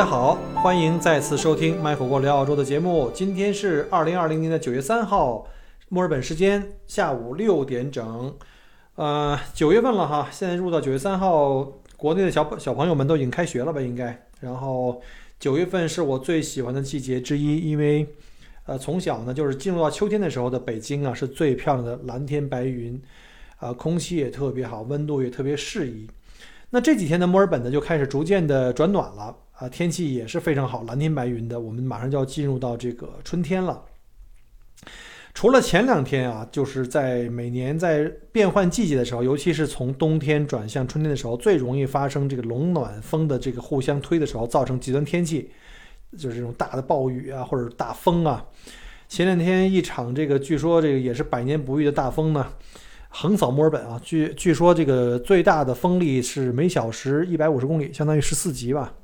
大家好，欢迎再次收听麦火锅聊澳洲的节目。今天是二零二零年的九月三号，墨尔本时间下午六点整。呃，九月份了哈，现在入到九月三号，国内的小小朋友们都已经开学了吧？应该。然后九月份是我最喜欢的季节之一，因为呃从小呢就是进入到秋天的时候的北京啊是最漂亮的蓝天白云，啊空气也特别好，温度也特别适宜。那这几天的墨尔本呢就开始逐渐的转暖了。啊，天气也是非常好，蓝天白云的。我们马上就要进入到这个春天了。除了前两天啊，就是在每年在变换季节的时候，尤其是从冬天转向春天的时候，最容易发生这个龙暖风的这个互相推的时候，造成极端天气，就是这种大的暴雨啊，或者大风啊。前两天一场这个据说这个也是百年不遇的大风呢，横扫墨尔本啊。据据说这个最大的风力是每小时一百五十公里，相当于十四级吧。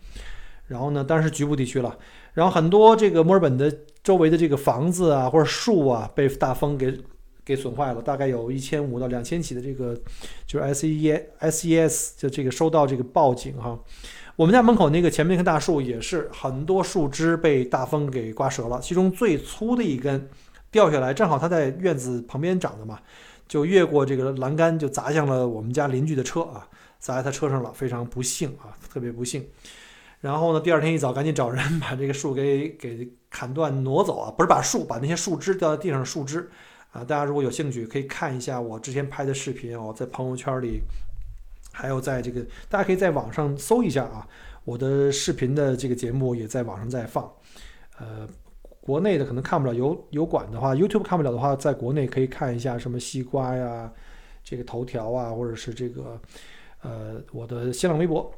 然后呢，当然是局部地区了。然后很多这个墨尔本的周围的这个房子啊，或者树啊，被大风给给损坏了。大概有一千五到两千起的这个，就是 S E S E S 就这个收到这个报警哈。我们家门口那个前面那棵大树也是很多树枝被大风给刮折了，其中最粗的一根掉下来，正好它在院子旁边长的嘛，就越过这个栏杆就砸向了我们家邻居的车啊，砸在他车上了，非常不幸啊，特别不幸。然后呢，第二天一早赶紧找人把这个树给给砍断挪走啊，不是把树，把那些树枝掉在地上的树枝啊。大家如果有兴趣，可以看一下我之前拍的视频哦，在朋友圈里，还有在这个大家可以在网上搜一下啊，我的视频的这个节目也在网上在放。呃，国内的可能看不了油油管的话，YouTube 看不了的话，在国内可以看一下什么西瓜呀，这个头条啊，或者是这个呃我的新浪微博。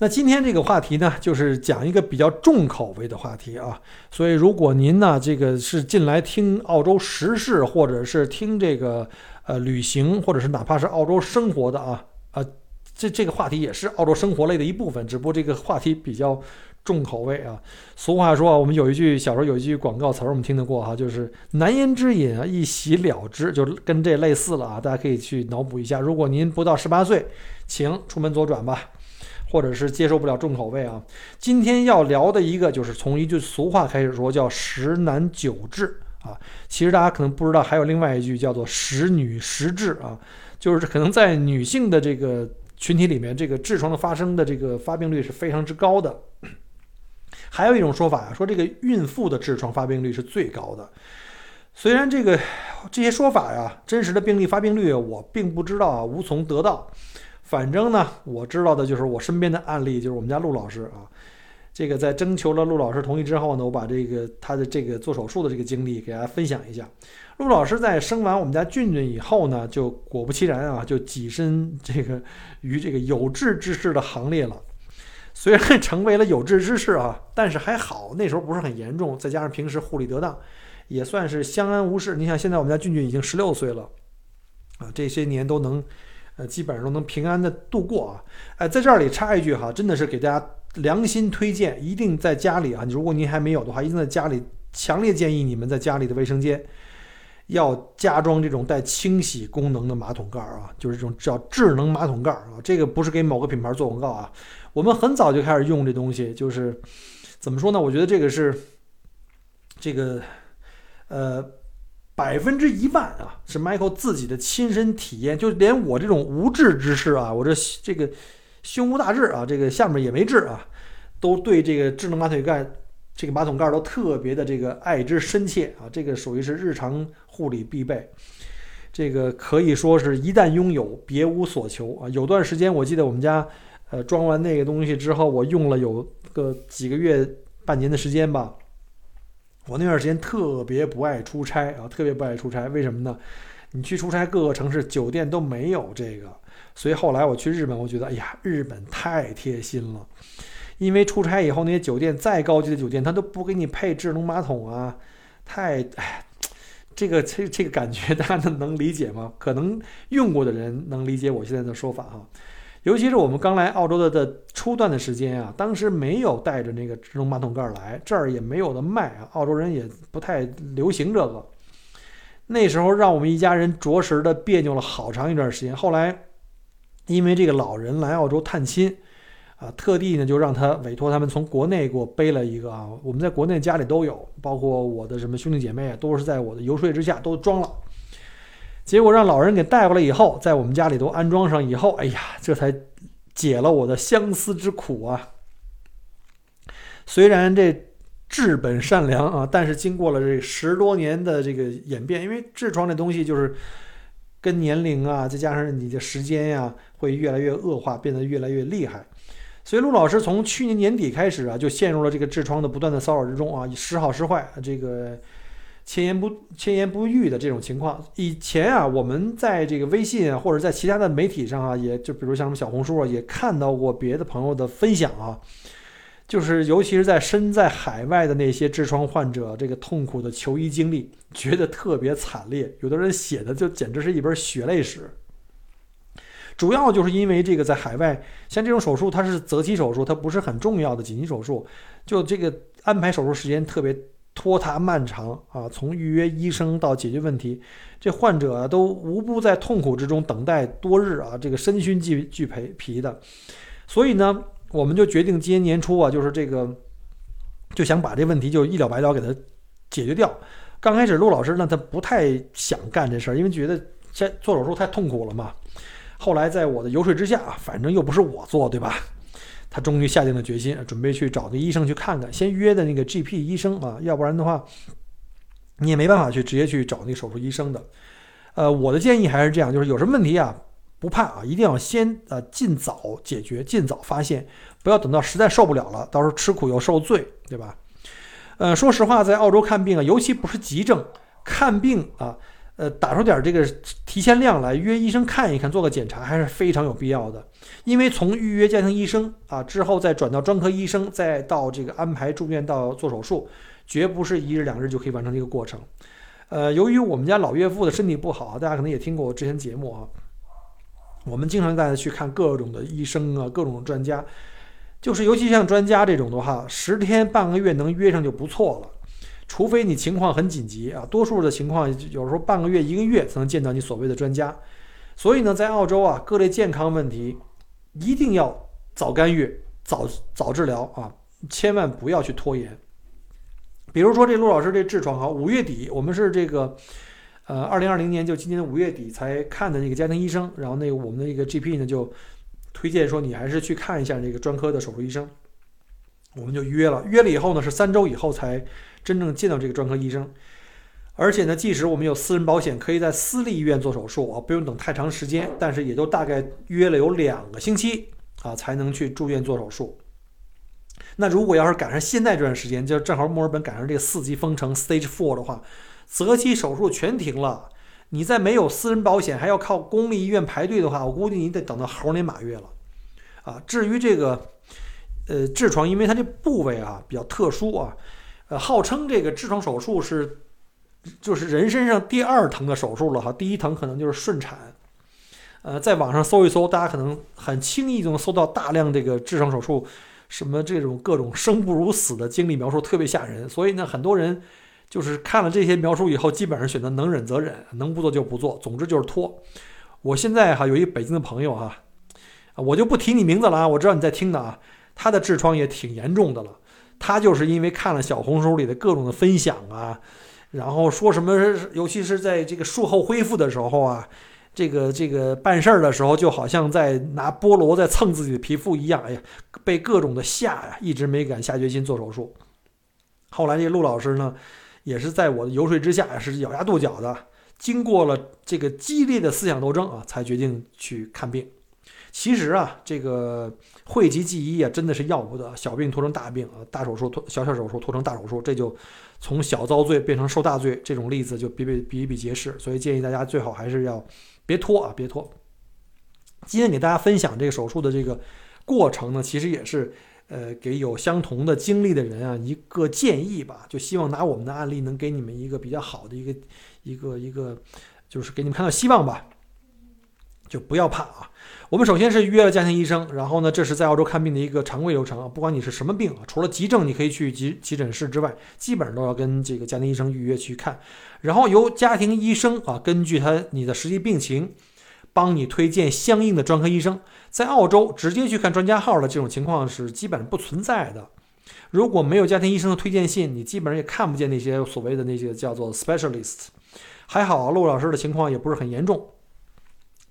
那今天这个话题呢，就是讲一个比较重口味的话题啊。所以，如果您呢，这个是进来听澳洲时事，或者是听这个呃旅行，或者是哪怕是澳洲生活的啊啊，这这个话题也是澳洲生活类的一部分，只不过这个话题比较重口味啊。俗话说啊，我们有一句小时候有一句广告词儿，我们听得过哈，就是难言之隐啊，一洗了之，就跟这类似了啊。大家可以去脑补一下。如果您不到十八岁，请出门左转吧。或者是接受不了重口味啊！今天要聊的一个就是从一句俗话开始说，叫“十男九痔”啊。其实大家可能不知道，还有另外一句叫做“十女十痔”啊，就是可能在女性的这个群体里面，这个痔疮的发生的这个发病率是非常之高的。还有一种说法呀，说这个孕妇的痔疮发病率是最高的。虽然这个这些说法呀，真实的病例发病率我并不知道啊，无从得到。反正呢，我知道的就是我身边的案例，就是我们家陆老师啊。这个在征求了陆老师同意之后呢，我把这个他的这个做手术的这个经历给大家分享一下。陆老师在生完我们家俊俊以后呢，就果不其然啊，就跻身这个于这个有志之士的行列了。虽然成为了有志之士啊，但是还好那时候不是很严重，再加上平时护理得当，也算是相安无事。你想现在我们家俊俊已经十六岁了啊，这些年都能。呃，基本上都能平安的度过啊！哎，在这里插一句哈，真的是给大家良心推荐，一定在家里啊，如果您还没有的话，一定在家里强烈建议你们在家里的卫生间要加装这种带清洗功能的马桶盖啊，就是这种叫智能马桶盖啊。这个不是给某个品牌做广告啊，我们很早就开始用这东西，就是怎么说呢？我觉得这个是这个呃。百分之一万啊，是 Michael 自己的亲身体验，就连我这种无志之士啊，我这这个胸无大志啊，这个下面也没痣啊，都对这个智能马桶盖这个马桶盖都特别的这个爱之深切啊，这个属于是日常护理必备，这个可以说是一旦拥有别无所求啊。有段时间我记得我们家呃装完那个东西之后，我用了有个几个月半年的时间吧。我那段时间特别不爱出差啊，特别不爱出差，为什么呢？你去出差各个城市酒店都没有这个，所以后来我去日本，我觉得哎呀，日本太贴心了。因为出差以后那些酒店再高级的酒店，他都不给你配智能马桶啊，太哎，这个这这个感觉大家能理解吗？可能用过的人能理解我现在的说法哈。尤其是我们刚来澳洲的的初段的时间啊，当时没有带着那个智能马桶盖来，这儿也没有的卖啊，澳洲人也不太流行这个。那时候让我们一家人着实的别扭了好长一段时间。后来，因为这个老人来澳洲探亲，啊，特地呢就让他委托他们从国内给我背了一个啊，我们在国内家里都有，包括我的什么兄弟姐妹啊，都是在我的游说之下都装了。结果让老人给带过来以后，在我们家里都安装上以后，哎呀，这才解了我的相思之苦啊。虽然这。质本善良啊，但是经过了这十多年的这个演变，因为痔疮这东西就是跟年龄啊，再加上你的时间呀，会越来越恶化，变得越来越厉害。所以陆老师从去年年底开始啊，就陷入了这个痔疮的不断的骚扰之中啊，时好时坏，这个千言不千言不愈的这种情况。以前啊，我们在这个微信啊，或者在其他的媒体上啊，也就比如像什么小红书啊，也看到过别的朋友的分享啊。就是，尤其是在身在海外的那些痔疮患者，这个痛苦的求医经历，觉得特别惨烈。有的人写的就简直是一本血泪史。主要就是因为这个，在海外，像这种手术，它是择期手术，它不是很重要的紧急手术，就这个安排手术时间特别拖沓漫长啊。从预约医生到解决问题，这患者都无不在痛苦之中等待多日啊，这个身心俱俱疲疲的。所以呢。我们就决定今年年初啊，就是这个，就想把这问题就一了百了给它解决掉。刚开始陆老师呢，他不太想干这事儿，因为觉得先做手术太痛苦了嘛。后来在我的游说之下，反正又不是我做，对吧？他终于下定了决心，准备去找个医生去看看，先约的那个 GP 医生啊，要不然的话，你也没办法去直接去找那手术医生的。呃，我的建议还是这样，就是有什么问题啊？不怕啊，一定要先呃尽早解决，尽早发现，不要等到实在受不了了，到时候吃苦又受罪，对吧？呃，说实话，在澳洲看病啊，尤其不是急症，看病啊，呃，打出点这个提前量来，约医生看一看，做个检查，还是非常有必要的。因为从预约家庭医生啊之后，再转到专科医生，再到这个安排住院到做手术，绝不是一日两日就可以完成这个过程。呃，由于我们家老岳父的身体不好，大家可能也听过我之前节目啊。我们经常带他去看各种的医生啊，各种的专家，就是尤其像专家这种的话，十天半个月能约上就不错了，除非你情况很紧急啊，多数的情况有时候半个月、一个月才能见到你所谓的专家。所以呢，在澳洲啊，各类健康问题一定要早干预、早早治疗啊，千万不要去拖延。比如说这陆老师这痔疮哈，五月底我们是这个。呃，二零二零年就今年的五月底才看的那个家庭医生，然后那个我们的一个 GP 呢就推荐说你还是去看一下那个专科的手术医生，我们就约了，约了以后呢是三周以后才真正见到这个专科医生，而且呢，即使我们有私人保险，可以在私立医院做手术啊，不用等太长时间，但是也都大概约了有两个星期啊才能去住院做手术。那如果要是赶上现在这段时间，就正好墨尔本赶上这个四级封城 Stage Four 的话。择期手术全停了，你再没有私人保险，还要靠公立医院排队的话，我估计你得等到猴年马月了，啊！至于这个，呃，痔疮，因为它这部位啊比较特殊啊，呃，号称这个痔疮手术是，就是人身上第二疼的手术了哈，第一疼可能就是顺产，呃，在网上搜一搜，大家可能很轻易就能搜到大量这个痔疮手术，什么这种各种生不如死的经历描述，特别吓人，所以呢，很多人。就是看了这些描述以后，基本上选择能忍则忍，能不做就不做，总之就是拖。我现在哈有一北京的朋友哈，我就不提你名字了啊，我知道你在听的啊，他的痔疮也挺严重的了。他就是因为看了小红书里的各种的分享啊，然后说什么，尤其是在这个术后恢复的时候啊，这个这个办事儿的时候，就好像在拿菠萝在蹭自己的皮肤一样，哎呀，被各种的吓呀，一直没敢下决心做手术。后来这陆老师呢？也是在我的游说之下，是咬牙跺脚的，经过了这个激烈的思想斗争啊，才决定去看病。其实啊，这个讳疾忌医啊，真的是要不得，小病拖成大病啊，大手术拖小小手术拖成大手术，这就从小遭罪变成受大罪，这种例子就比比比比皆是。所以建议大家最好还是要别拖啊，别拖。今天给大家分享这个手术的这个过程呢，其实也是呃给有相同的经历的人啊一个建议吧，就希望拿我们的案例能给你们一个比较好的一个一个一个，就是给你们看到希望吧。就不要怕啊！我们首先是约了家庭医生，然后呢，这是在澳洲看病的一个常规流程啊。不管你是什么病啊，除了急症你可以去急急诊室之外，基本上都要跟这个家庭医生预约去看。然后由家庭医生啊，根据他你的实际病情，帮你推荐相应的专科医生。在澳洲直接去看专家号的这种情况是基本上不存在的。如果没有家庭医生的推荐信，你基本上也看不见那些所谓的那些叫做 specialist。还好陆老师的情况也不是很严重。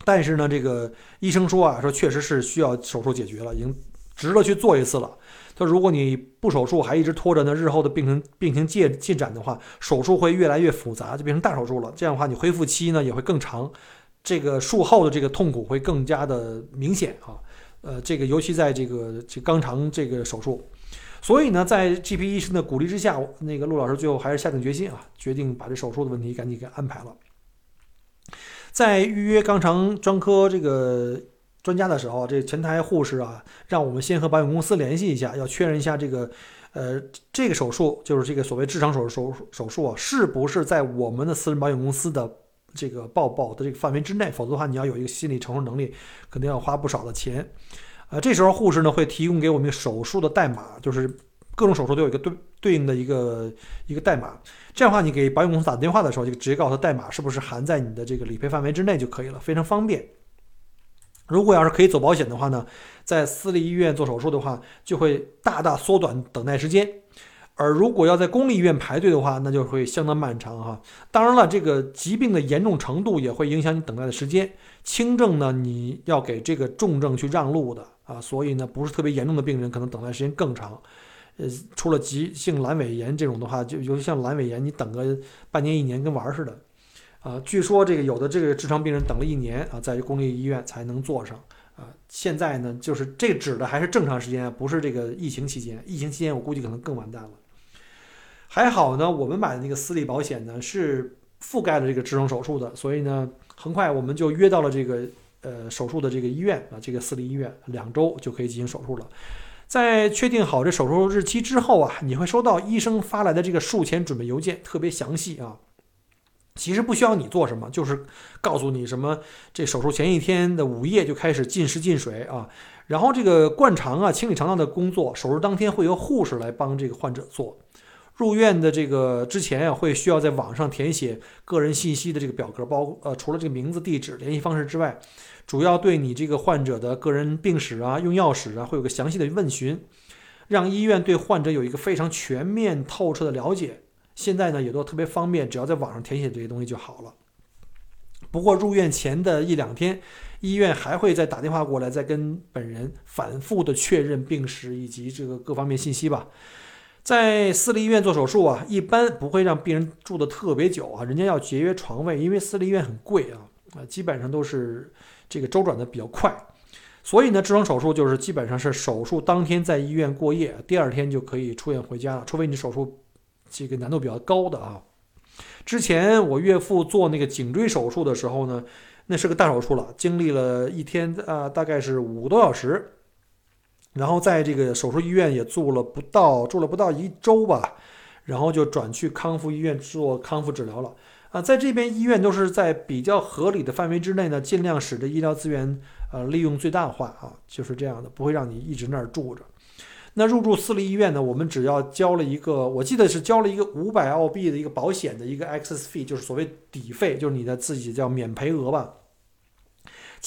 但是呢，这个医生说啊，说确实是需要手术解决了，已经值得去做一次了。他，如果你不手术还一直拖着呢，日后的病情病情进进展的话，手术会越来越复杂，就变成大手术了。这样的话，你恢复期呢也会更长，这个术后的这个痛苦会更加的明显啊。呃，这个尤其在这个这肛肠这个手术，所以呢，在 GP 医生的鼓励之下，那个陆老师最后还是下定决心啊，决定把这手术的问题赶紧给安排了。在预约肛肠专科这个专家的时候，这前台护士啊，让我们先和保险公司联系一下，要确认一下这个，呃，这个手术就是这个所谓痔疮手手手术啊，是不是在我们的私人保险公司的这个报保的这个范围之内？否则的话，你要有一个心理承受能力，肯定要花不少的钱。呃，这时候护士呢会提供给我们手术的代码，就是各种手术都有一个对对应的一个一个代码。这样的话，你给保险公司打电话的时候，就直接告诉他代码是不是含在你的这个理赔范围之内就可以了，非常方便。如果要是可以走保险的话呢，在私立医院做手术的话，就会大大缩短等待时间；而如果要在公立医院排队的话，那就会相当漫长哈。当然了，这个疾病的严重程度也会影响你等待的时间。轻症呢，你要给这个重症去让路的啊，所以呢，不是特别严重的病人，可能等待时间更长。呃，除了急性阑尾炎这种的话，就尤其像阑尾炎，你等个半年一年跟玩儿似的，啊，据说这个有的这个痔疮病人等了一年啊，在公立医院才能做上啊。现在呢，就是这指的还是正常时间，不是这个疫情期间。疫情期间我估计可能更完蛋了。还好呢，我们买的那个私立保险呢是覆盖了这个痔疮手术的，所以呢，很快我们就约到了这个呃手术的这个医院啊，这个私立医院，两周就可以进行手术了。在确定好这手术日期之后啊，你会收到医生发来的这个术前准备邮件，特别详细啊。其实不需要你做什么，就是告诉你什么，这手术前一天的午夜就开始进食进水啊，然后这个灌肠啊、清理肠道的工作，手术当天会由护士来帮这个患者做。入院的这个之前啊，会需要在网上填写个人信息的这个表格，包呃除了这个名字、地址、联系方式之外。主要对你这个患者的个人病史啊、用药史啊，会有个详细的问询，让医院对患者有一个非常全面透彻的了解。现在呢，也都特别方便，只要在网上填写这些东西就好了。不过入院前的一两天，医院还会再打电话过来，再跟本人反复的确认病史以及这个各方面信息吧。在私立医院做手术啊，一般不会让病人住的特别久啊，人家要节约床位，因为私立医院很贵啊，啊，基本上都是。这个周转的比较快，所以呢，痔疮手术就是基本上是手术当天在医院过夜，第二天就可以出院回家了。除非你手术这个难度比较高的啊。之前我岳父做那个颈椎手术的时候呢，那是个大手术了，经历了一天啊，大概是五个多小时，然后在这个手术医院也住了不到住了不到一周吧，然后就转去康复医院做康复治疗了。啊，在这边医院都是在比较合理的范围之内呢，尽量使得医疗资源呃利用最大化啊，就是这样的，不会让你一直那儿住着。那入住私立医院呢，我们只要交了一个，我记得是交了一个五百澳币的一个保险的一个 access fee，就是所谓底费，就是你的自己叫免赔额吧。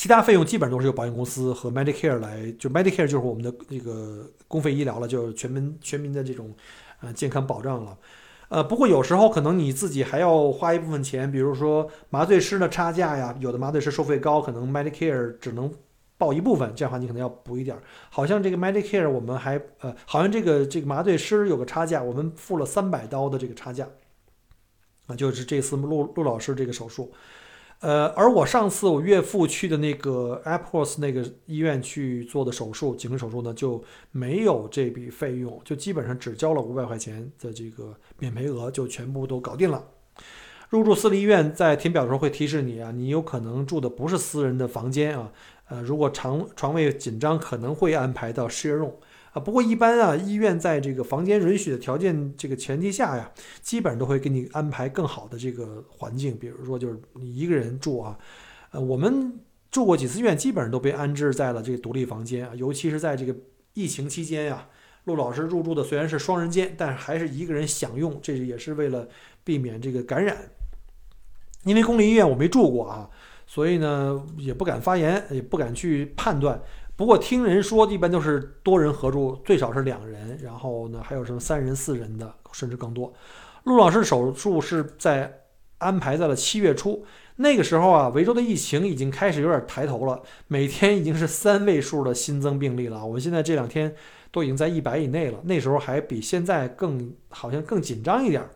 其他费用基本上都是由保险公司和 Medicare 来，就 Medicare 就是我们的这个公费医疗了，就是全民全民的这种呃健康保障了。呃，不过有时候可能你自己还要花一部分钱，比如说麻醉师的差价呀，有的麻醉师收费高，可能 Medicare 只能报一部分，这样的话你可能要补一点。好像这个 Medicare 我们还呃，好像这个这个麻醉师有个差价，我们付了三百刀的这个差价，啊，就是这次陆陆老师这个手术，呃，而我上次我岳父去的那个 Apples 那个医院去做的手术，颈椎手术呢，就没有这笔费用，就基本上只交了五百块钱的这个免赔额，就全部都搞定了。入住私立医院，在填表的时候会提示你啊，你有可能住的不是私人的房间啊，呃，如果床床位紧张，可能会安排到 share room。啊，不过一般啊，医院在这个房间允许的条件这个前提下呀，基本上都会给你安排更好的这个环境。比如说，就是你一个人住啊，呃，我们住过几次院，基本上都被安置在了这个独立房间啊。尤其是在这个疫情期间呀，陆老师入住的虽然是双人间，但还是一个人享用，这也是为了避免这个感染。因为公立医院我没住过啊，所以呢也不敢发言，也不敢去判断。不过听人说，一般都是多人合住，最少是两人，然后呢，还有什么三人、四人的，甚至更多。陆老师手术是在安排在了七月初，那个时候啊，维州的疫情已经开始有点抬头了，每天已经是三位数的新增病例了。我们现在这两天都已经在一百以内了，那时候还比现在更好像更紧张一点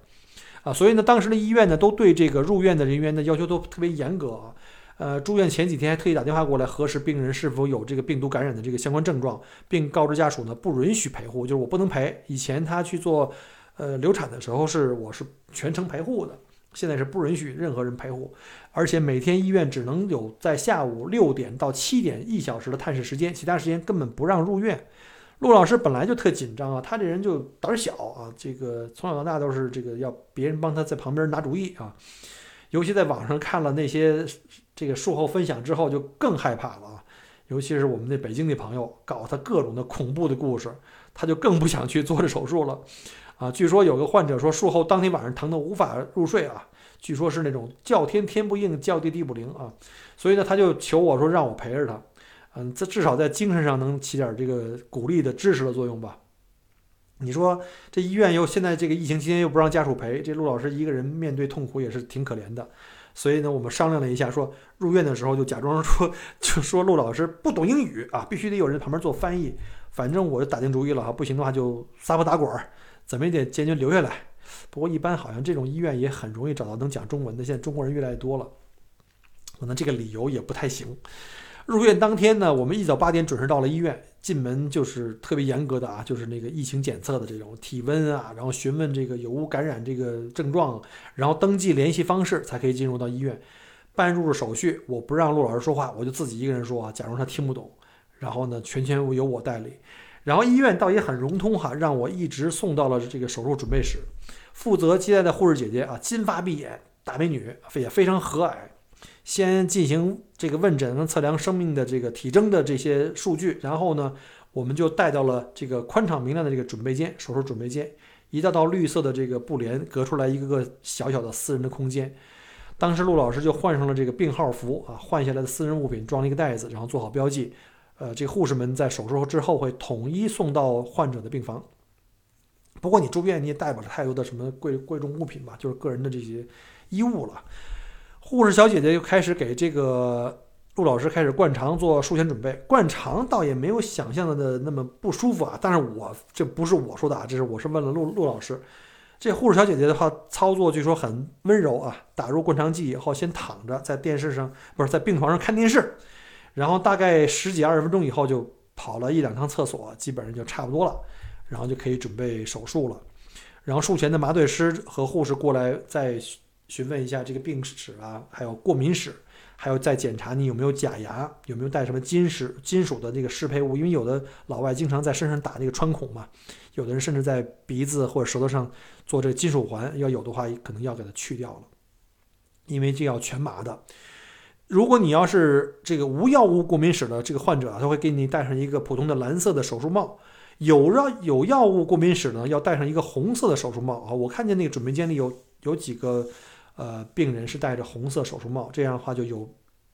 啊。所以呢，当时的医院呢，都对这个入院的人员的要求都特别严格啊。呃，住院前几天还特意打电话过来核实病人是否有这个病毒感染的这个相关症状，并告知家属呢不允许陪护，就是我不能陪。以前他去做呃流产的时候是我是全程陪护的，现在是不允许任何人陪护，而且每天医院只能有在下午六点到七点一小时的探视时间，其他时间根本不让入院。陆老师本来就特紧张啊，他这人就胆小啊，这个从小到大都是这个要别人帮他在旁边拿主意啊，尤其在网上看了那些。这个术后分享之后就更害怕了啊，尤其是我们那北京的朋友，告诉他各种的恐怖的故事，他就更不想去做这手术了，啊，据说有个患者说术后当天晚上疼得无法入睡啊，据说是那种叫天天不应，叫地地不灵啊，所以呢他就求我说让我陪着他，嗯，这至少在精神上能起点这个鼓励的支持的作用吧。你说这医院又现在这个疫情期间又不让家属陪，这陆老师一个人面对痛苦也是挺可怜的。所以呢，我们商量了一下，说入院的时候就假装说，就说陆老师不懂英语啊，必须得有人旁边做翻译。反正我就打定主意了哈，不行的话就撒泼打滚儿，怎么也得坚决留下来。不过一般好像这种医院也很容易找到能讲中文的，现在中国人越来越多了，可能这个理由也不太行。入院当天呢，我们一早八点准时到了医院，进门就是特别严格的啊，就是那个疫情检测的这种体温啊，然后询问这个有无感染这个症状，然后登记联系方式才可以进入到医院办入住手续。我不让陆老师说话，我就自己一个人说啊，假如他听不懂，然后呢，全权由我代理。然后医院倒也很融通哈，让我一直送到了这个手术准备室，负责接待的护士姐姐啊，金发碧眼大美女，也非常和蔼。先进行这个问诊跟测量生命的这个体征的这些数据，然后呢，我们就带到了这个宽敞明亮的这个准备间，手术准备间，一道道绿色的这个布帘隔出来一个个小小的私人的空间。当时陆老师就换上了这个病号服啊，换下来的私人物品装了一个袋子，然后做好标记。呃，这个护士们在手术之后会统一送到患者的病房。不过你住院你也带不了太多的什么贵贵重物品吧，就是个人的这些衣物了。护士小姐姐就开始给这个陆老师开始灌肠做术前准备，灌肠倒也没有想象的那么不舒服啊。但是我这不是我说的啊，这是我是问了陆陆老师。这护士小姐姐的话操作据说很温柔啊，打入灌肠剂以后先躺着在电视上不是在病床上看电视，然后大概十几二十分钟以后就跑了一两趟厕所，基本上就差不多了，然后就可以准备手术了。然后术前的麻醉师和护士过来再。询问一下这个病史啊，还有过敏史，还有再检查你有没有假牙，有没有带什么金石金属的这个适配物，因为有的老外经常在身上打那个穿孔嘛，有的人甚至在鼻子或者舌头上做这个金属环，要有的话可能要给它去掉了，因为这要全麻的。如果你要是这个无药物过敏史的这个患者啊，他会给你戴上一个普通的蓝色的手术帽；有药有药物过敏史呢，要戴上一个红色的手术帽啊。我看见那个准备间里有有几个。呃，病人是戴着红色手术帽，这样的话就有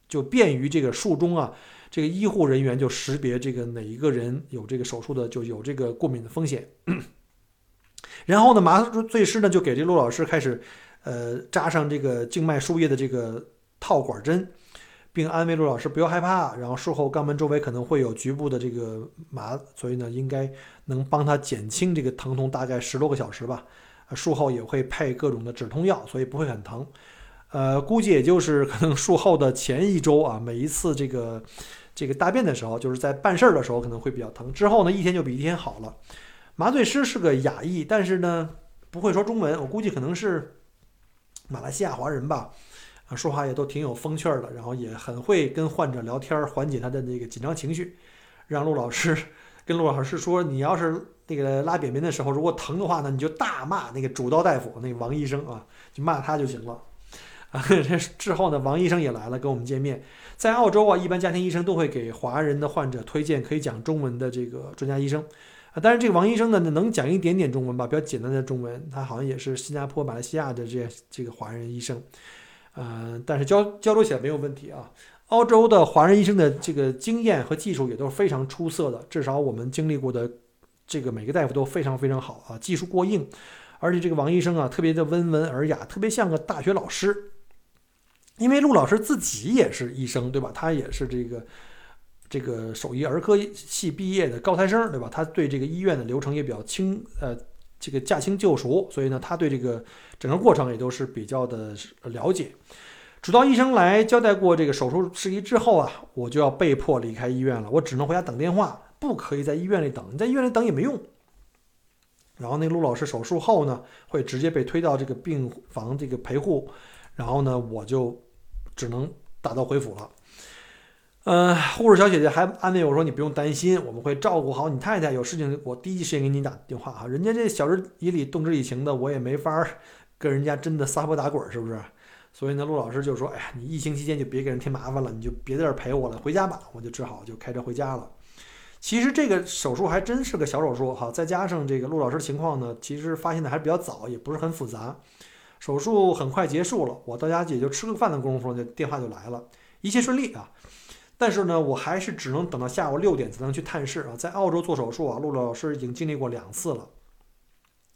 就便于这个术中啊，这个医护人员就识别这个哪一个人有这个手术的就有这个过敏的风险。然后呢，麻醉师呢就给这陆老师开始呃扎上这个静脉输液的这个套管针，并安慰陆老师不要害怕。然后术后肛门周围可能会有局部的这个麻，所以呢应该能帮他减轻这个疼痛，大概十多个小时吧。术后也会配各种的止痛药，所以不会很疼。呃，估计也就是可能术后的前一周啊，每一次这个这个大便的时候，就是在办事儿的时候可能会比较疼，之后呢一天就比一天好了。麻醉师是个亚裔，但是呢不会说中文，我估计可能是马来西亚华人吧，啊，说话也都挺有风趣的，然后也很会跟患者聊天，缓解他的那个紧张情绪。让陆老师跟陆老师说，你要是那个拉便便的时候如果疼的话呢，你就大骂那个主刀大夫那个王医生啊，就骂他就行了。啊，这之后呢，王医生也来了，跟我们见面。在澳洲啊，一般家庭医生都会给华人的患者推荐可以讲中文的这个专家医生啊。但是这个王医生呢，能讲一点点中文吧，比较简单的中文。他好像也是新加坡、马来西亚的这这个华人医生，嗯，但是交交流起来没有问题啊。澳洲的华人医生的这个经验和技术也都是非常出色的，至少我们经历过的这个每个大夫都非常非常好啊，技术过硬。而且这个王医生啊，特别的温文尔雅，特别像个大学老师。因为陆老师自己也是医生，对吧？他也是这个这个手医儿科系毕业的高材生，对吧？他对这个医院的流程也比较清，呃，这个驾轻就熟，所以呢，他对这个整个过程也都是比较的了解。主刀医生来交代过这个手术事宜之后啊，我就要被迫离开医院了，我只能回家等电话，不可以在医院里等。你在医院里等也没用。然后那陆老师手术后呢，会直接被推到这个病房这个陪护，然后呢，我就。只能打道回府了。呃，护士小姐姐还安慰我说：“你不用担心，我们会照顾好你太太。有事情我第一时间给你打电话哈。人家这晓之以理、动之以情的，我也没法跟人家真的撒泼打滚，是不是？所以呢，陆老师就说：‘哎呀，你疫情期间就别给人添麻烦了，你就别在这陪我了，回家吧。’我就只好就开车回家了。其实这个手术还真是个小手术哈，再加上这个陆老师情况呢，其实发现的还是比较早，也不是很复杂。”手术很快结束了，我到家也就吃个饭的功夫，就电话就来了，一切顺利啊。但是呢，我还是只能等到下午六点才能去探视啊。在澳洲做手术啊，陆老师已经经历过两次了，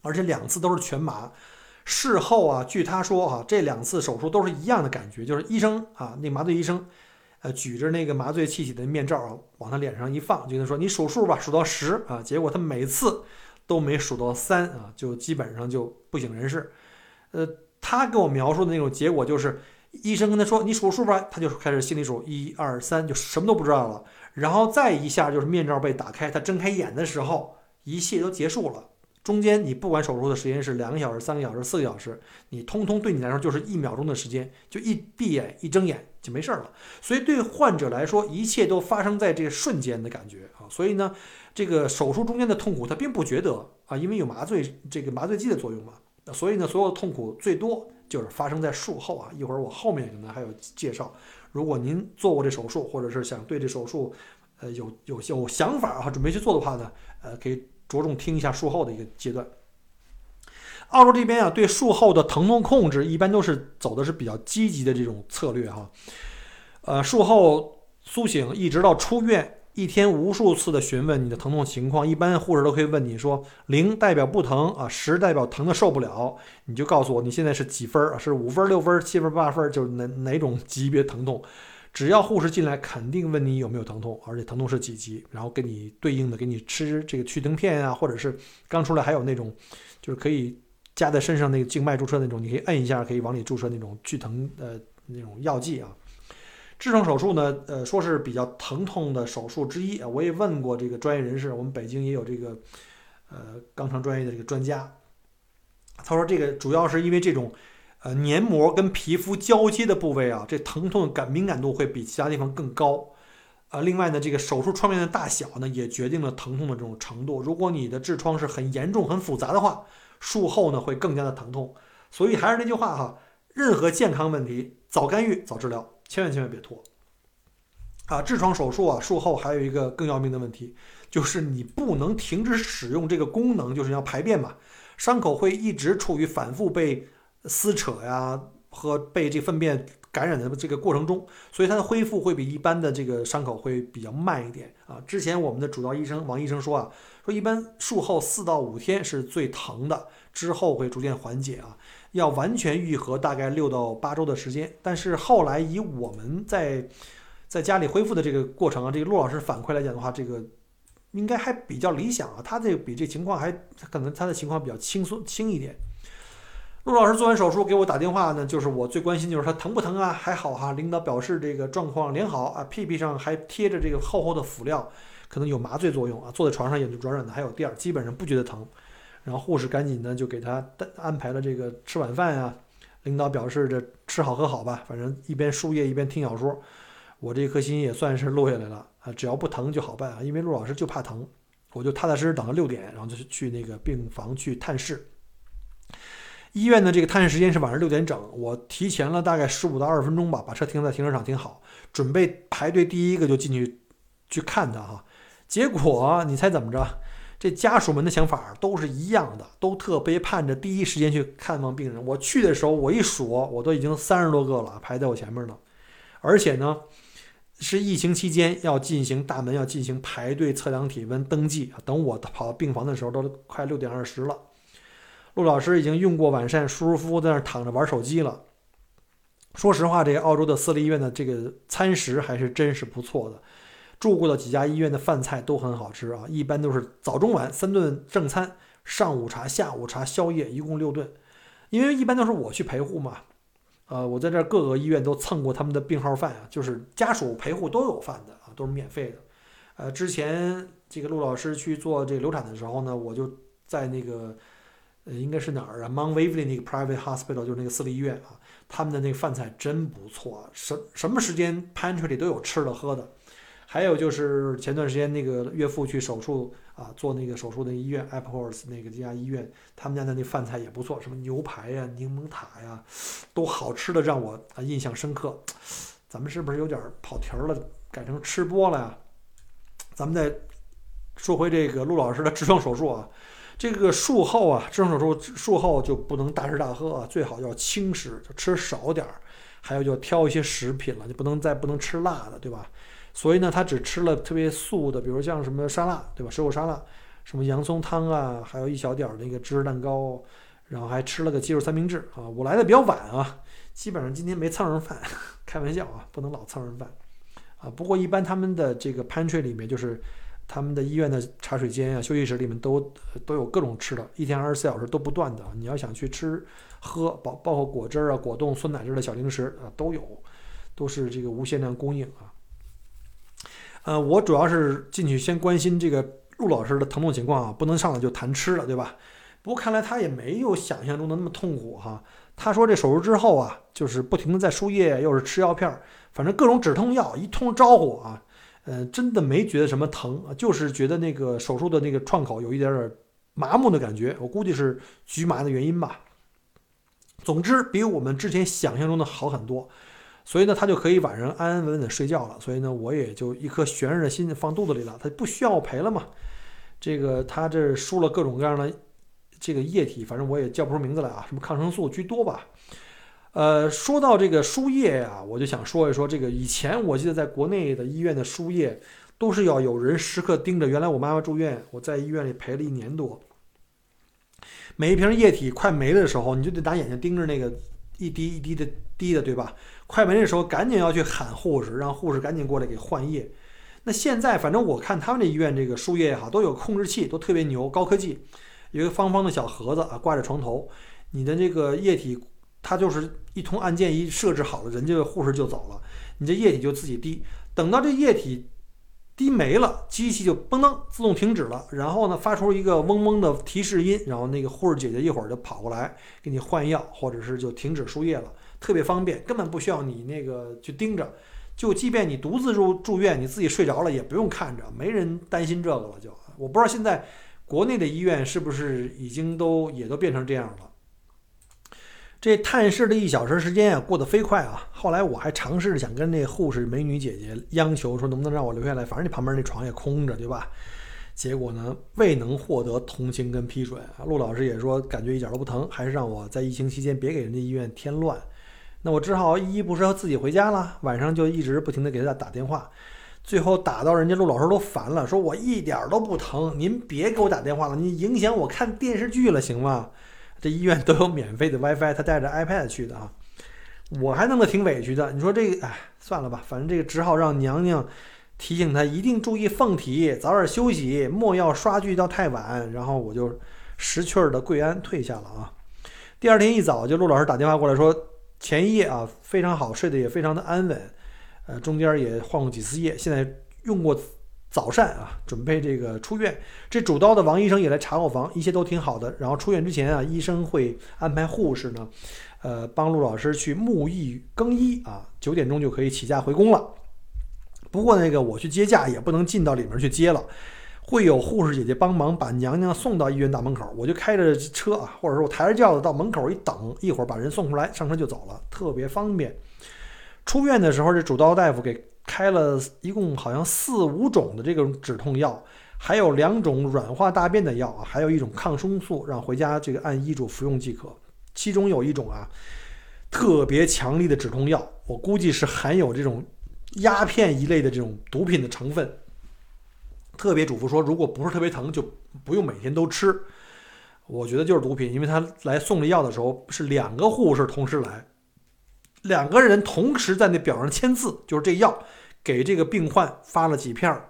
而且两次都是全麻。事后啊，据他说啊，这两次手术都是一样的感觉，就是医生啊，那麻醉医生，呃，举着那个麻醉气体的面罩啊，往他脸上一放，就跟他说：“你数数吧，数到十啊。”结果他每次都没数到三啊，就基本上就不省人事。呃，他给我描述的那种结果就是，医生跟他说：“你数数吧。”他就开始心里数一二三，就什么都不知道了。然后再一下就是面罩被打开，他睁开眼的时候，一切都结束了。中间你不管手术的时间是两个小时、三个小时、四个小时，你通通对你来说就是一秒钟的时间，就一闭眼一睁眼就没事儿了。所以对患者来说，一切都发生在这瞬间的感觉啊。所以呢，这个手术中间的痛苦他并不觉得啊，因为有麻醉这个麻醉剂的作用嘛。所以呢，所有的痛苦最多就是发生在术后啊。一会儿我后面可能还有介绍。如果您做过这手术，或者是想对这手术，呃，有有有想法啊，准备去做的话呢，呃，可以着重听一下术后的一个阶段。澳洲这边啊，对术后的疼痛控制一般都是走的是比较积极的这种策略哈。呃，术后苏醒一直到出院。一天无数次的询问你的疼痛情况，一般护士都可以问你说，零代表不疼啊，十代表疼的受不了，你就告诉我你现在是几分啊？是五分、六分、七分、八分，就是哪哪种级别疼痛？只要护士进来，肯定问你有没有疼痛，而且疼痛是几级，然后给你对应的给你吃这个去疼片啊，或者是刚出来还有那种就是可以加在身上那个静脉注射那种，你可以摁一下可以往里注射那种去疼呃那种药剂啊。痔疮手术呢，呃，说是比较疼痛的手术之一啊。我也问过这个专业人士，我们北京也有这个，呃，肛肠专业的这个专家，他说这个主要是因为这种，呃，黏膜跟皮肤交接的部位啊，这疼痛感敏感度会比其他地方更高，啊，另外呢，这个手术创面的大小呢，也决定了疼痛的这种程度。如果你的痔疮是很严重、很复杂的话，术后呢会更加的疼痛。所以还是那句话哈，任何健康问题，早干预早治疗。千万千万别拖啊！痔疮手术啊，术后还有一个更要命的问题，就是你不能停止使用这个功能，就是要排便嘛。伤口会一直处于反复被撕扯呀和被这粪便感染的这个过程中，所以它的恢复会比一般的这个伤口会比较慢一点啊。之前我们的主刀医生王医生说啊，说一般术后四到五天是最疼的，之后会逐渐缓解啊。要完全愈合大概六到八周的时间，但是后来以我们在在家里恢复的这个过程啊，这个陆老师反馈来讲的话，这个应该还比较理想啊。他这个比这情况还可能他的情况比较轻松轻一点。陆老师做完手术给我打电话呢，就是我最关心就是他疼不疼啊？还好哈，领导表示这个状况良好啊，屁屁上还贴着这个厚厚的辅料，可能有麻醉作用啊。坐在床上也就软软的，还有垫儿，基本上不觉得疼。然后护士赶紧呢就给他安排了这个吃晚饭呀。领导表示这吃好喝好吧，反正一边输液一边听小说，我这颗心也算是落下来了啊。只要不疼就好办啊，因为陆老师就怕疼，我就踏踏实实等到六点，然后就去那个病房去探视。医院的这个探视时间是晚上六点整，我提前了大概十五到二十分钟吧，把车停在停车场停好，准备排队第一个就进去去看他哈。结果你猜怎么着？这家属们的想法都是一样的，都特别盼着第一时间去看望病人。我去的时候，我一数，我都已经三十多个了，排在我前面呢。而且呢，是疫情期间要进行大门要进行排队测量体温登记等我跑到病房的时候，都快六点二十了。陆老师已经用过晚膳，舒舒服服在那儿躺着玩手机了。说实话，这个澳洲的私立医院的这个餐食还是真是不错的。住过的几家医院的饭菜都很好吃啊，一般都是早中晚三顿正餐，上午茶、下午茶、宵夜，一共六顿。因为一般都是我去陪护嘛，呃，我在这各个医院都蹭过他们的病号饭啊，就是家属陪护都有饭的啊，都是免费的。呃，之前这个陆老师去做这个流产的时候呢，我就在那个。呃，应该是哪儿啊？Mount Waverly 那个 private hospital 就是那个私立医院啊，他们的那个饭菜真不错，什什么时间 pantry 里都有吃的喝的。还有就是前段时间那个岳父去手术啊，做那个手术的医院 Apple's 那个这家医院，他们家的那饭菜也不错，什么牛排呀、柠檬塔呀，都好吃的让我啊印象深刻。咱们是不是有点跑题儿了，改成吃播了呀？咱们再说回这个陆老师的 痔疮手术啊。这个术后啊，痔疮手术术后就不能大吃大喝啊，最好要轻食，就吃少点儿。还有就挑一些食品了，就不能再不能吃辣的，对吧？所以呢，他只吃了特别素的，比如像什么沙拉，对吧？水果沙拉，什么洋葱汤啊，还有一小点儿那个芝士蛋糕，然后还吃了个鸡肉三明治啊。我来的比较晚啊，基本上今天没蹭上饭，开玩笑啊，不能老蹭上饭啊。不过一般他们的这个 pantry 里面就是。他们的医院的茶水间啊、休息室里面都都有各种吃的，一天二十四小时都不断的。你要想去吃喝，包包括果汁啊、果冻、酸奶之类的小零食啊，都有，都是这个无限量供应啊。呃，我主要是进去先关心这个陆老师的疼痛情况啊，不能上来就谈吃了，对吧？不过看来他也没有想象中的那么痛苦哈。他说这手术之后啊，就是不停的在输液，又是吃药片，反正各种止痛药一通招呼啊。呃，真的没觉得什么疼，就是觉得那个手术的那个创口有一点点麻木的感觉，我估计是局麻的原因吧。总之，比我们之前想象中的好很多，所以呢，他就可以晚上安安稳稳的睡觉了。所以呢，我也就一颗悬着的心放肚子里了，他不需要我陪了嘛。这个他这输了各种各样的这个液体，反正我也叫不出名字来啊，什么抗生素居多吧。呃，说到这个输液啊，我就想说一说这个。以前我记得在国内的医院的输液，都是要有人时刻盯着。原来我妈妈住院，我在医院里陪了一年多，每一瓶液体快没的时候，你就得拿眼睛盯着那个一滴一滴的滴的，对吧？快没的时候，赶紧要去喊护士，让护士赶紧过来给换液。那现在反正我看他们这医院这个输液也好，都有控制器，都特别牛，高科技，有一个方方的小盒子啊，挂在床头，你的这个液体。它就是一通按键一设置好了，人家护士就走了，你这液体就自己滴。等到这液体滴没了，机器就嘣噔自动停止了，然后呢发出一个嗡嗡的提示音，然后那个护士姐姐一会儿就跑过来给你换药，或者是就停止输液了，特别方便，根本不需要你那个去盯着。就即便你独自入住院，你自己睡着了也不用看着，没人担心这个了。就我不知道现在国内的医院是不是已经都也都变成这样了。这探视的一小时时间啊，过得飞快啊！后来我还尝试着想跟那护士美女姐姐央求说，能不能让我留下来？反正你旁边那床也空着，对吧？结果呢，未能获得同情跟批准啊。陆老师也说，感觉一点都不疼，还是让我在疫情期间别给人家医院添乱。那我只好依依不舍，自己回家了。晚上就一直不停的给他打电话，最后打到人家陆老师都烦了，说我一点都不疼，您别给我打电话了，你影响我看电视剧了，行吗？这医院都有免费的 WiFi，他带着 iPad 去的啊，我还弄得挺委屈的。你说这个，哎，算了吧，反正这个只好让娘娘提醒他一定注意凤体，早点休息，莫要刷剧到太晚。然后我就识趣儿的跪安退下了啊。第二天一早，就陆老师打电话过来说，前一夜啊非常好，睡得也非常的安稳，呃，中间也换过几次夜，现在用过早膳啊，准备这个出院。这主刀的王医生也来查过房，一切都挺好的。然后出院之前啊，医生会安排护士呢，呃，帮陆老师去沐浴更衣啊，九点钟就可以起驾回宫了。不过那个我去接驾也不能进到里面去接了。会有护士姐姐帮忙把娘娘送到医院大门口，我就开着车啊，或者说我抬着轿子到门口一等，一会儿把人送出来，上车就走了，特别方便。出院的时候，这主刀大夫给开了一共好像四五种的这种止痛药，还有两种软化大便的药啊，还有一种抗生素，让回家这个按医嘱服用即可。其中有一种啊，特别强力的止痛药，我估计是含有这种鸦片一类的这种毒品的成分。特别嘱咐说，如果不是特别疼，就不用每天都吃。我觉得就是毒品，因为他来送这药的时候是两个护士同时来，两个人同时在那表上签字，就是这药给这个病患发了几片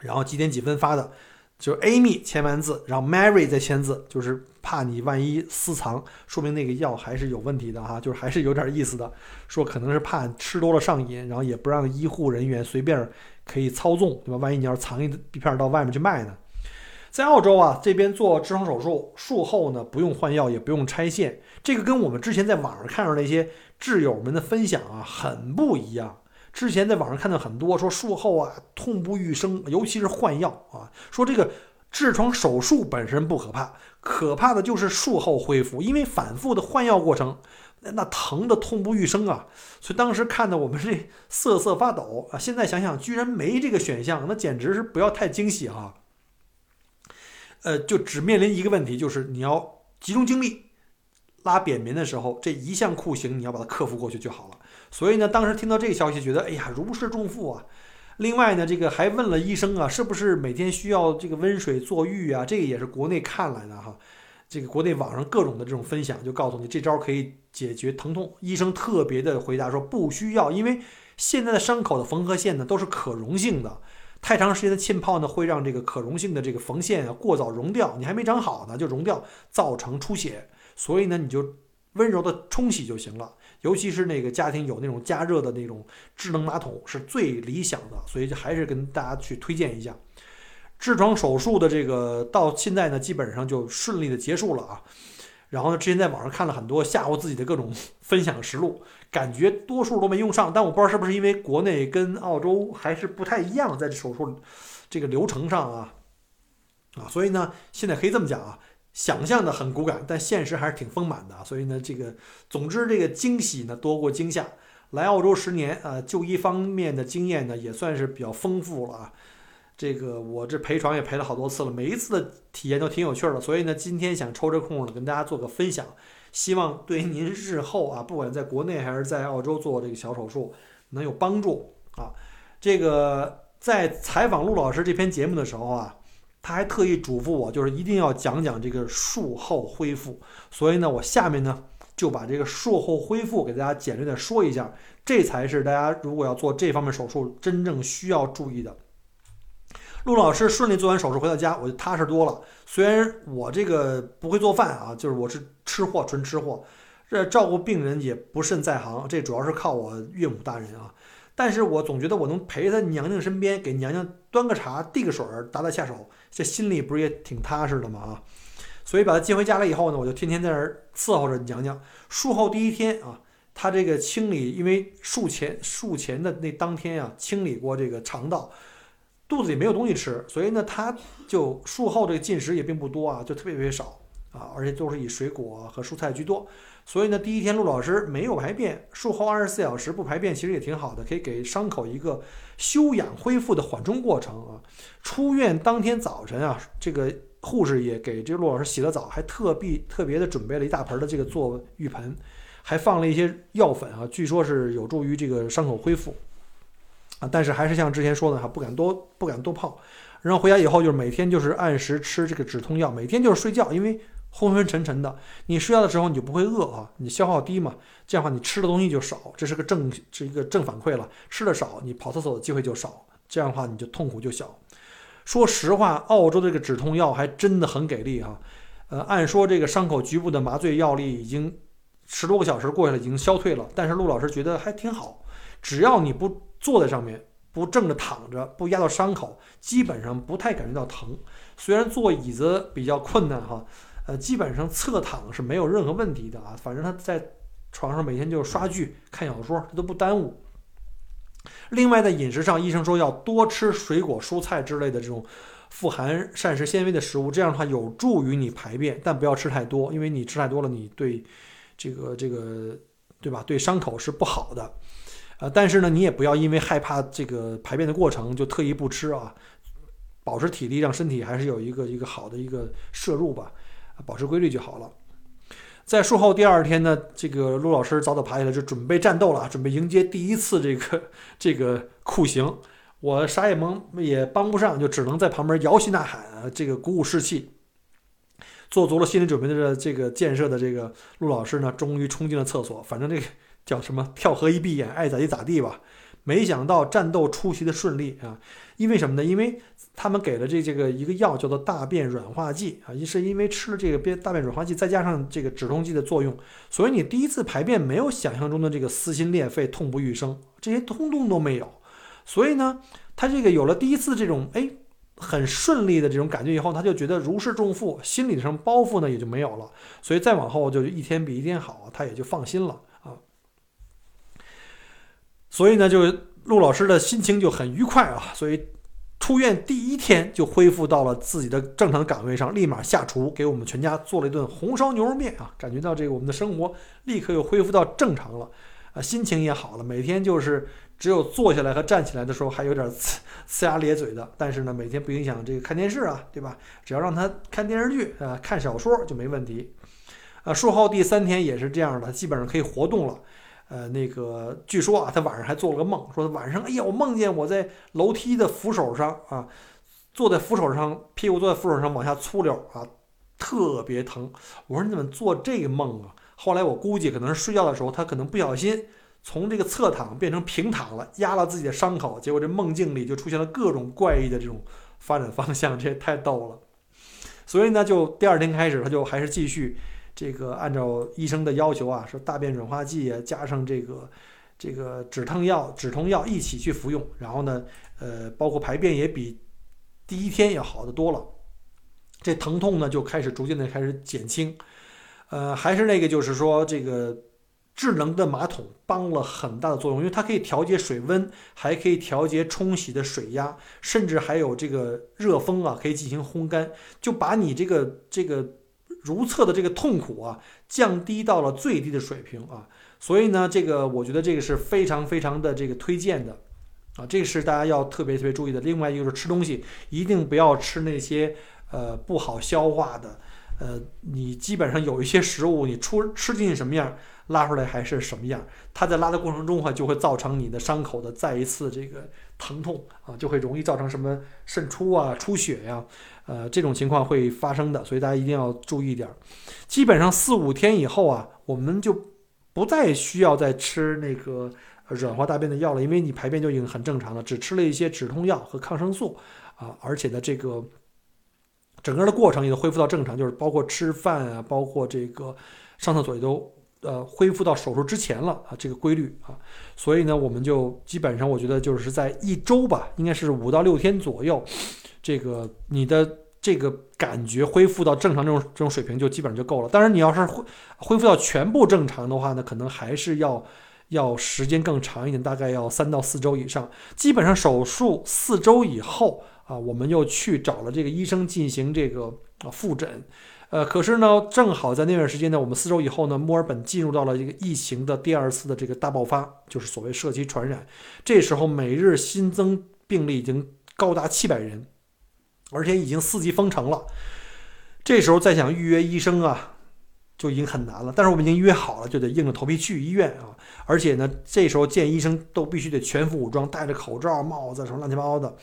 然后几点几分发的，就是 Amy 签完字，然后 Mary 再签字，就是怕你万一私藏，说明那个药还是有问题的哈，就是还是有点意思的，说可能是怕吃多了上瘾，然后也不让医护人员随便。可以操纵，对吧？万一你要是藏一一片到外面去卖呢？在澳洲啊，这边做痔疮手术术后呢，不用换药，也不用拆线，这个跟我们之前在网上看到那些挚友们的分享啊，很不一样。之前在网上看到很多说术后啊痛不欲生，尤其是换药啊，说这个痔疮手术本身不可怕，可怕的就是术后恢复，因为反复的换药过程。那疼的痛不欲生啊！所以当时看的我们这瑟瑟发抖啊！现在想想，居然没这个选项，那简直是不要太惊喜哈。呃，就只面临一个问题，就是你要集中精力拉扁民的时候，这一项酷刑你要把它克服过去就好了。所以呢，当时听到这个消息，觉得哎呀如释重负啊。另外呢，这个还问了医生啊，是不是每天需要这个温水坐浴啊？这个也是国内看来的哈。这个国内网上各种的这种分享，就告诉你这招可以解决疼痛。医生特别的回答说不需要，因为现在的伤口的缝合线呢都是可溶性的，太长时间的浸泡呢会让这个可溶性的这个缝线啊过早溶掉，你还没长好呢就溶掉，造成出血。所以呢你就温柔的冲洗就行了，尤其是那个家庭有那种加热的那种智能马桶是最理想的，所以就还是跟大家去推荐一下。痔疮手术的这个到现在呢，基本上就顺利的结束了啊。然后呢，之前在网上看了很多吓唬自己的各种分享实录，感觉多数都没用上。但我不知道是不是因为国内跟澳洲还是不太一样，在这手术这个流程上啊啊，所以呢，现在可以这么讲啊，想象的很骨感，但现实还是挺丰满的。所以呢，这个总之这个惊喜呢多过惊吓。来澳洲十年啊，就医方面的经验呢也算是比较丰富了啊。这个我这陪床也陪了好多次了，每一次的体验都挺有趣的，所以呢，今天想抽这空呢，跟大家做个分享，希望对您日后啊，不管在国内还是在澳洲做这个小手术能有帮助啊。这个在采访陆老师这篇节目的时候啊，他还特意嘱咐我，就是一定要讲讲这个术后恢复，所以呢，我下面呢就把这个术后恢复给大家简略的说一下，这才是大家如果要做这方面手术真正需要注意的。陆老师顺利做完手术回到家，我就踏实多了。虽然我这个不会做饭啊，就是我是吃货，纯吃货，这照顾病人也不甚在行。这主要是靠我岳母大人啊。但是我总觉得我能陪在娘娘身边，给娘娘端个茶、递个水、打打下手，这心里不是也挺踏实的吗？啊，所以把她接回家来以后呢，我就天天在那儿伺候着娘娘。术后第一天啊，她这个清理，因为术前术前的那当天啊，清理过这个肠道。肚子里没有东西吃，所以呢，他就术后这个进食也并不多啊，就特别特别少啊，而且都是以水果和蔬菜居多。所以呢，第一天陆老师没有排便，术后二十四小时不排便其实也挺好的，可以给伤口一个休养恢复的缓冲过程啊。出院当天早晨啊，这个护士也给这个陆老师洗了澡，还特地特别的准备了一大盆的这个坐浴盆，还放了一些药粉啊，据说是有助于这个伤口恢复。啊，但是还是像之前说的哈，不敢多不敢多泡。然后回家以后就是每天就是按时吃这个止痛药，每天就是睡觉，因为昏昏沉沉的。你睡觉的时候你就不会饿啊，你消耗低嘛，这样的话你吃的东西就少，这是个正是一个正反馈了。吃的少，你跑厕所的机会就少，这样的话你就痛苦就小。说实话，澳洲这个止痛药还真的很给力哈。呃，按说这个伤口局部的麻醉药力已经十多个小时过去了，已经消退了，但是陆老师觉得还挺好，只要你不坐在上面，不正着躺着，不压到伤口，基本上不太感觉到疼。虽然坐椅子比较困难哈，呃，基本上侧躺是没有任何问题的啊。反正他在床上每天就刷剧、看小说，这都不耽误。另外，在饮食上，医生说要多吃水果、蔬菜之类的这种富含膳食纤维的食物，这样的话有助于你排便，但不要吃太多，因为你吃太多了，你对这个这个对吧？对伤口是不好的。呃，但是呢，你也不要因为害怕这个排便的过程就特意不吃啊，保持体力，让身体还是有一个一个好的一个摄入吧，保持规律就好了。在术后第二天呢，这个陆老师早早爬起来就准备战斗了，准备迎接第一次这个 这个酷刑。我啥也忙也帮不上，就只能在旁边摇旗呐喊啊，这个鼓舞士气。做足了心理准备的这个建设的这个陆老师呢，终于冲进了厕所。反正这个叫什么跳河一闭眼，爱咋地咋地吧。没想到战斗出奇的顺利啊！因为什么呢？因为他们给了这这个一个药叫做大便软化剂啊，是因为吃了这个便大便软化剂，再加上这个止痛剂的作用，所以你第一次排便没有想象中的这个撕心裂肺、痛不欲生，这些通通都没有。所以呢，他这个有了第一次这种哎很顺利的这种感觉以后，他就觉得如释重负，心理上包袱呢也就没有了。所以再往后就一天比一天好，他也就放心了啊。所以呢，就陆老师的心情就很愉快啊。所以出院第一天就恢复到了自己的正常岗位上，立马下厨给我们全家做了一顿红烧牛肉面啊。感觉到这个我们的生活立刻又恢复到正常了，啊，心情也好了。每天就是只有坐下来和站起来的时候还有点呲 呲牙咧嘴的，但是呢，每天不影响这个看电视啊，对吧？只要让他看电视剧啊、看小说就没问题。啊，术后第三天也是这样的，基本上可以活动了。呃，那个据说啊，他晚上还做了个梦，说晚上，哎呀，我梦见我在楼梯的扶手上啊，坐在扶手上，屁股坐在扶手上往下粗溜啊，特别疼。我说你怎么做这个梦啊？后来我估计可能是睡觉的时候，他可能不小心从这个侧躺变成平躺了，压了自己的伤口，结果这梦境里就出现了各种怪异的这种发展方向，这也太逗了。所以呢，就第二天开始，他就还是继续。这个按照医生的要求啊，说大便软化剂啊，加上这个这个止痛药、止痛药一起去服用，然后呢，呃，包括排便也比第一天要好得多了，这疼痛呢就开始逐渐的开始减轻，呃，还是那个就是说这个智能的马桶帮了很大的作用，因为它可以调节水温，还可以调节冲洗的水压，甚至还有这个热风啊，可以进行烘干，就把你这个这个。如厕的这个痛苦啊，降低到了最低的水平啊，所以呢，这个我觉得这个是非常非常的这个推荐的，啊，这个是大家要特别特别注意的。另外一个就是吃东西一定不要吃那些呃不好消化的，呃，你基本上有一些食物你出吃进去什么样，拉出来还是什么样，它在拉的过程中的话就会造成你的伤口的再一次这个疼痛啊，就会容易造成什么渗出啊、出血呀。呃，这种情况会发生的，所以大家一定要注意点儿。基本上四五天以后啊，我们就不再需要再吃那个软化大便的药了，因为你排便就已经很正常了，只吃了一些止痛药和抗生素啊，而且呢，这个整个的过程也都恢复到正常，就是包括吃饭啊，包括这个上厕所也都呃恢复到手术之前了啊，这个规律啊，所以呢，我们就基本上我觉得就是在一周吧，应该是五到六天左右。这个你的这个感觉恢复到正常这种这种水平就基本上就够了。当然，你要是恢恢复到全部正常的话呢，可能还是要要时间更长一点，大概要三到四周以上。基本上手术四周以后啊，我们又去找了这个医生进行这个复诊。呃，可是呢，正好在那段时间呢，我们四周以后呢，墨尔本进入到了这个疫情的第二次的这个大爆发，就是所谓社区传染。这时候每日新增病例已经高达七百人。而且已经四级封城了，这时候再想预约医生啊，就已经很难了。但是我们已经约好了，就得硬着头皮去医院啊。而且呢，这时候见医生都必须得全副武装，戴着口罩、帽子什么乱七八糟的。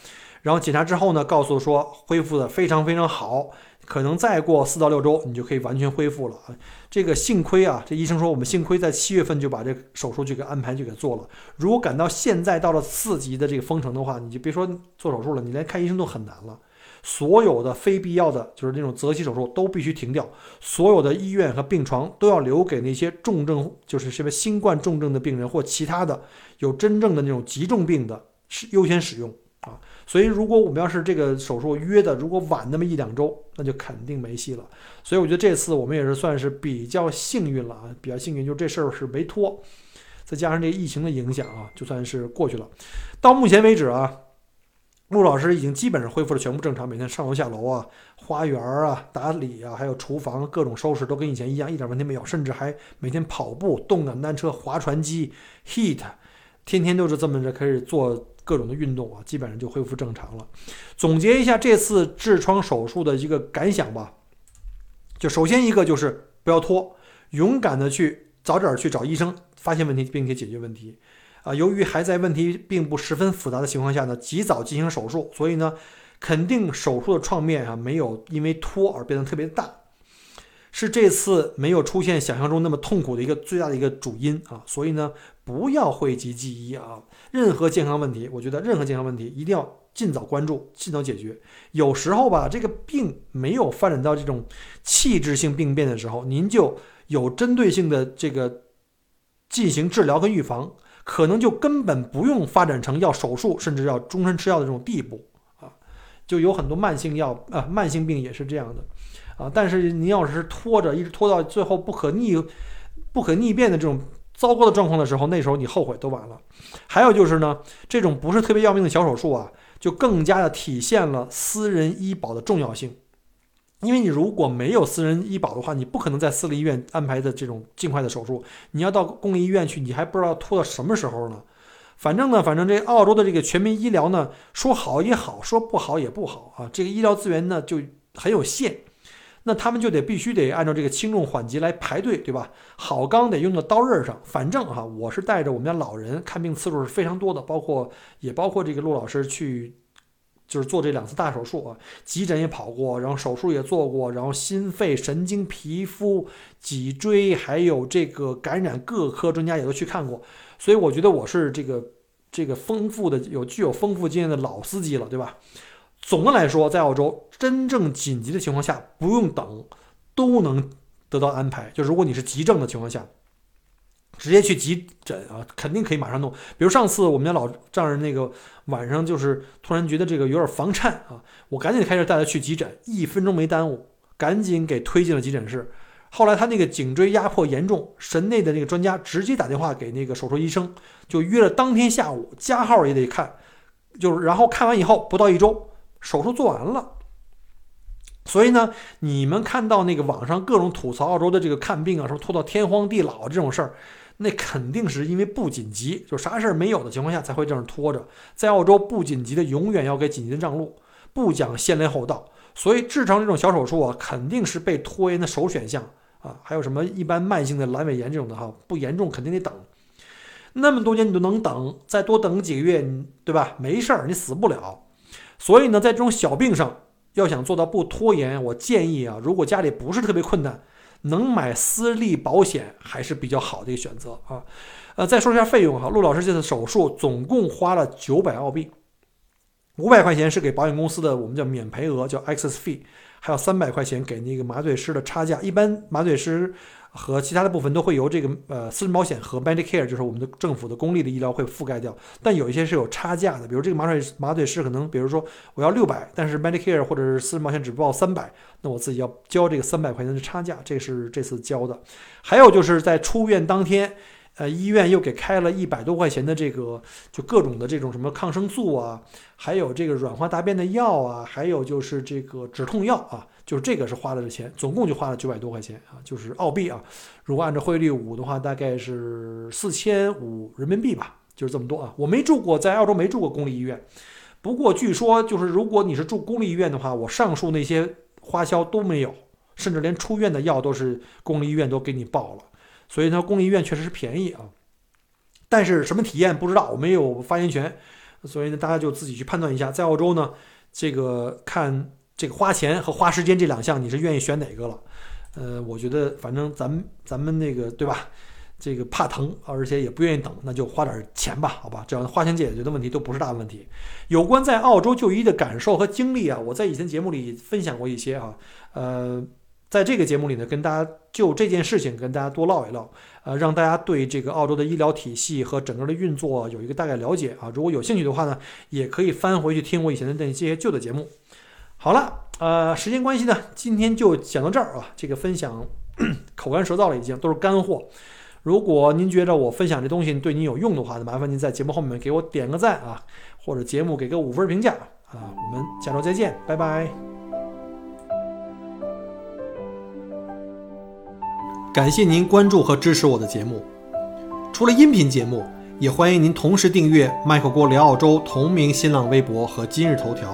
然后检查之后呢，告诉说恢复的非常非常好，可能再过四到六周你就可以完全恢复了啊。这个幸亏啊，这医生说我们幸亏在七月份就把这手术就给安排就给做了。如果赶到现在到了四级的这个封城的话，你就别说做手术了，你连看医生都很难了。所有的非必要的，就是那种择期手术都必须停掉，所有的医院和病床都要留给那些重症，就是什么新冠重症的病人或其他的有真正的那种急重病的，是优先使用啊。所以，如果我们要是这个手术约的如果晚那么一两周，那就肯定没戏了。所以，我觉得这次我们也是算是比较幸运了啊，比较幸运，就这事儿是没拖。再加上这疫情的影响啊，就算是过去了。到目前为止啊，陆老师已经基本上恢复了全部正常，每天上楼下楼啊、花园啊、打理啊，还有厨房各种收拾都跟以前一样，一点问题没有。甚至还每天跑步、动感单车、划船机、heat，天天都是这么着开始做各种的运动啊，基本上就恢复正常了。总结一下这次痔疮手术的一个感想吧，就首先一个就是不要拖，勇敢的去早点去找医生。发现问题并且解决问题，啊，由于还在问题并不十分复杂的情况下呢，及早进行手术，所以呢，肯定手术的创面啊没有因为拖而变得特别大，是这次没有出现想象中那么痛苦的一个最大的一个主因啊，所以呢，不要讳疾忌医啊，任何健康问题，我觉得任何健康问题一定要尽早关注，尽早解决。有时候吧，这个病没有发展到这种器质性病变的时候，您就有针对性的这个。进行治疗和预防，可能就根本不用发展成要手术，甚至要终身吃药的这种地步啊！就有很多慢性药啊，慢性病也是这样的啊。但是您要是拖着，一直拖到最后不可逆、不可逆变的这种糟糕的状况的时候，那时候你后悔都晚了。还有就是呢，这种不是特别要命的小手术啊，就更加的体现了私人医保的重要性。因为你如果没有私人医保的话，你不可能在私立医院安排的这种尽快的手术。你要到公立医院去，你还不知道拖到什么时候呢。反正呢，反正这澳洲的这个全民医疗呢，说好也好，说不好也不好啊。这个医疗资源呢就很有限，那他们就得必须得按照这个轻重缓急来排队，对吧？好钢得用到刀刃上。反正哈，我是带着我们家老人看病次数是非常多的，包括也包括这个陆老师去。就是做这两次大手术啊，急诊也跑过，然后手术也做过，然后心肺、神经、皮肤、脊椎，还有这个感染各科专家也都去看过，所以我觉得我是这个这个丰富的有具有丰富经验的老司机了，对吧？总的来说，在澳洲真正紧急的情况下，不用等，都能得到安排。就如果你是急症的情况下。直接去急诊啊，肯定可以马上弄。比如上次我们家老丈人那个晚上就是突然觉得这个有点房颤啊，我赶紧开始带他去急诊，一分钟没耽误，赶紧给推进了急诊室。后来他那个颈椎压迫严重，神内的那个专家直接打电话给那个手术医生，就约了当天下午加号也得看，就是然后看完以后不到一周手术做完了。所以呢，你们看到那个网上各种吐槽澳洲的这个看病啊，说拖到天荒地老这种事儿。那肯定是因为不紧急，就啥事儿没有的情况下才会这样拖着。在澳洲，不紧急的永远要给紧急的让路，不讲先来后到。所以痔疮这种小手术啊，肯定是被拖延的首选项啊。还有什么一般慢性的阑尾炎这种的哈，不严重肯定得等。那么多年你都能等，再多等几个月，对吧？没事儿，你死不了。所以呢，在这种小病上，要想做到不拖延，我建议啊，如果家里不是特别困难。能买私立保险还是比较好的一个选择啊，呃，再说一下费用哈，陆老师这次手术总共花了九百澳币，五百块钱是给保险公司的我们叫免赔额，叫 excess fee，还有三百块钱给那个麻醉师的差价，一般麻醉师。和其他的部分都会由这个呃私人保险和 Medicare，就是我们的政府的公立的医疗会覆盖掉，但有一些是有差价的，比如这个麻醉麻醉师可能，比如说我要六百，但是 Medicare 或者是私人保险只报三百，那我自己要交这个三百块钱的差价，这是这次交的。还有就是在出院当天，呃，医院又给开了一百多块钱的这个就各种的这种什么抗生素啊，还有这个软化大便的药啊，还有就是这个止痛药啊。就是这个是花了这钱，总共就花了九百多块钱啊，就是澳币啊。如果按照汇率五的话，大概是四千五人民币吧，就是这么多啊。我没住过，在澳洲没住过公立医院，不过据说就是如果你是住公立医院的话，我上述那些花销都没有，甚至连出院的药都是公立医院都给你报了。所以呢，公立医院确实是便宜啊。但是什么体验不知道，我没有发言权，所以呢，大家就自己去判断一下。在澳洲呢，这个看。这个花钱和花时间这两项，你是愿意选哪个了？呃，我觉得反正咱们咱们那个对吧？这个怕疼，而且也不愿意等，那就花点钱吧，好吧，只要花钱解决的问题都不是大问题。有关在澳洲就医的感受和经历啊，我在以前节目里分享过一些啊，呃，在这个节目里呢，跟大家就这件事情跟大家多唠一唠，呃，让大家对这个澳洲的医疗体系和整个的运作有一个大概了解啊。如果有兴趣的话呢，也可以翻回去听我以前的那些旧的节目。好了，呃，时间关系呢，今天就讲到这儿啊，这个分享 口干舌燥了，已经都是干货。如果您觉得我分享这东西对您有用的话，那麻烦您在节目后面给我点个赞啊，或者节目给个五分评价啊。我们下周再见，拜拜。感谢您关注和支持我的节目。除了音频节目，也欢迎您同时订阅“麦克郭聊澳洲”同名新浪微博和今日头条，